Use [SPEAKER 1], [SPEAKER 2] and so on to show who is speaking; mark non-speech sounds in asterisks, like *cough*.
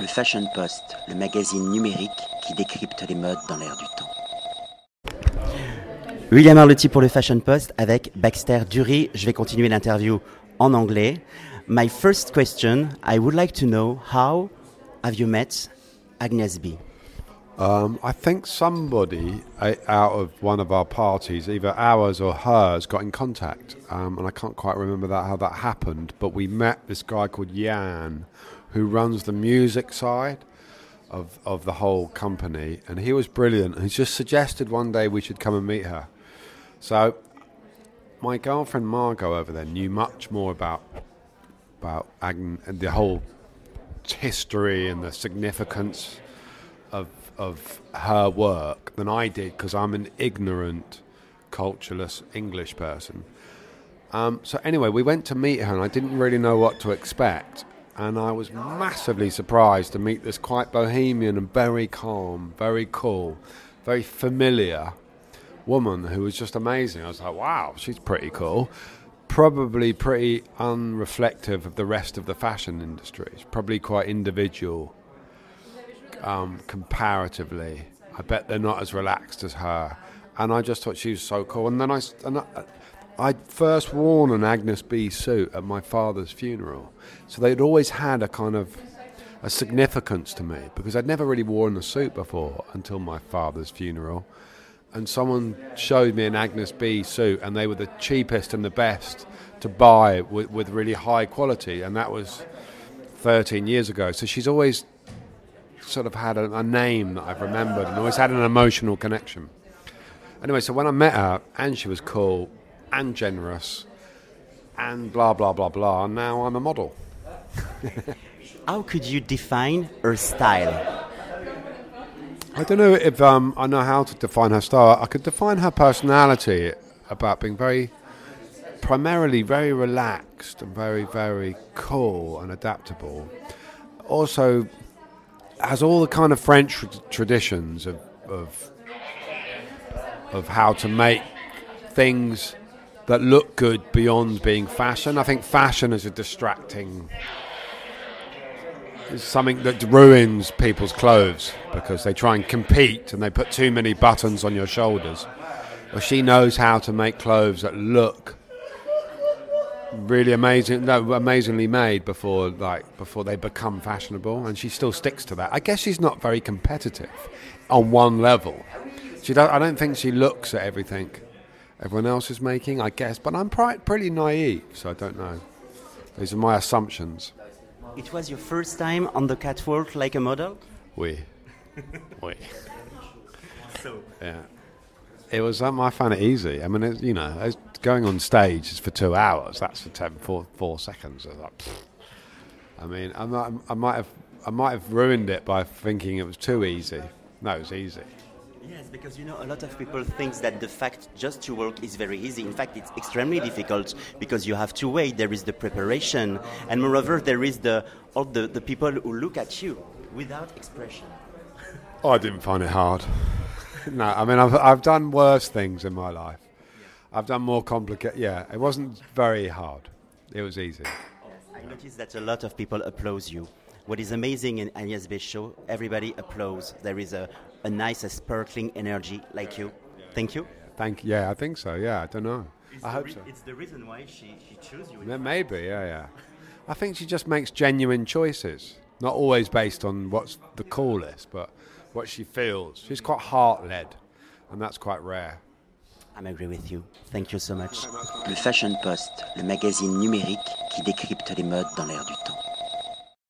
[SPEAKER 1] Le Fashion Post, le magazine numérique qui décrypte les modes dans l'air du temps. William Arlotti pour le Fashion Post avec Baxter Dury. Je vais continuer l'interview en anglais. My first question, I would like to know how have you met Agnes B?
[SPEAKER 2] Um, I think somebody uh, out of one of our parties, either ours or hers, got in contact, um, and I can't quite remember that how that happened. But we met this guy called Jan, who runs the music side of of the whole company, and he was brilliant. He just suggested one day we should come and meet her. So my girlfriend Margot over there knew much more about about Agn and the whole history and the significance of of her work than I did because I'm an ignorant, cultureless English person. Um, so anyway, we went to meet her, and I didn't really know what to expect. And I was massively surprised to meet this quite bohemian and very calm, very cool, very familiar woman who was just amazing. I was like, wow, she's pretty cool. Probably pretty unreflective of the rest of the fashion industry. She's probably quite individual um, comparatively. I bet they're not as relaxed as her. And I just thought she was so cool. And then I, and I, I'd first worn an Agnès b suit at my father's funeral. So they'd always had a kind of a significance to me because I'd never really worn a suit before until my father's funeral. And someone showed me an Agnès b suit, and they were the cheapest and the best to buy with, with really high quality. And that was 13 years ago. So she's always sort of had a, a, name that I've remembered and always had an emotional connection. Anyway, so when I met her, and she was cool and generous and blah, blah, blah, blah, and now I'm a model.
[SPEAKER 1] How could you define her style?
[SPEAKER 2] I don't know if um, I know how to define her style. I could define her personality about being very, primarily very relaxed and very, very cool and adaptable. Also, has all the kind of French traditions of, of of how to make things that look good beyond being fashion. I think fashion is a distracting is something that ruins people's clothes because they try and compete and they put too many buttons on your shoulders. Well, she knows how to make clothes that look really amazing, no, amazingly made before like before they become fashionable, and she still sticks to that. I guess she's not very competitive on one level. She don't, I don't think she looks at everything everyone else is making. I guess, but I'm pretty naive, so I don't know. These are my assumptions.
[SPEAKER 1] It was your first time on the catwalk like a model.
[SPEAKER 2] Oui, *laughs* oui. So yeah, it was. Um, I found it easy. I mean, it, you know, going on stage is for two hours. That's for ten, four, four seconds. I, like, I mean, I might, I might have, I might have ruined it by thinking it was too easy. No, it was easy.
[SPEAKER 1] Yes, because you know a lot of people think that the fact just to work is very easy. In fact, it's extremely difficult because you have to wait. There is the preparation, and moreover, there is the all the, the people who look at you without expression.
[SPEAKER 2] I didn't find it hard. *laughs* no, I mean I've I've done worse things in my life. I've done more complicated. Yeah, it wasn't very hard. It was easy.
[SPEAKER 1] I noticed that a lot of people applaud you. What is amazing in Agnès show, everybody applauds. There is a, a nice, a sparkling energy like you. Thank you.
[SPEAKER 2] Thank you. Yeah, I think so. Yeah, I don't know.
[SPEAKER 1] It's
[SPEAKER 2] I hope so.
[SPEAKER 1] It's the reason why she, she chose you.
[SPEAKER 2] Yeah, maybe. Yeah, yeah. I think she just makes genuine choices, not always based on what's the coolest, but what she feels. She's quite heart led, and that's quite rare.
[SPEAKER 1] I'm agree with you. Thank you so much. Le Fashion Post, le magazine numérique qui décrypte les modes dans l'air du temps.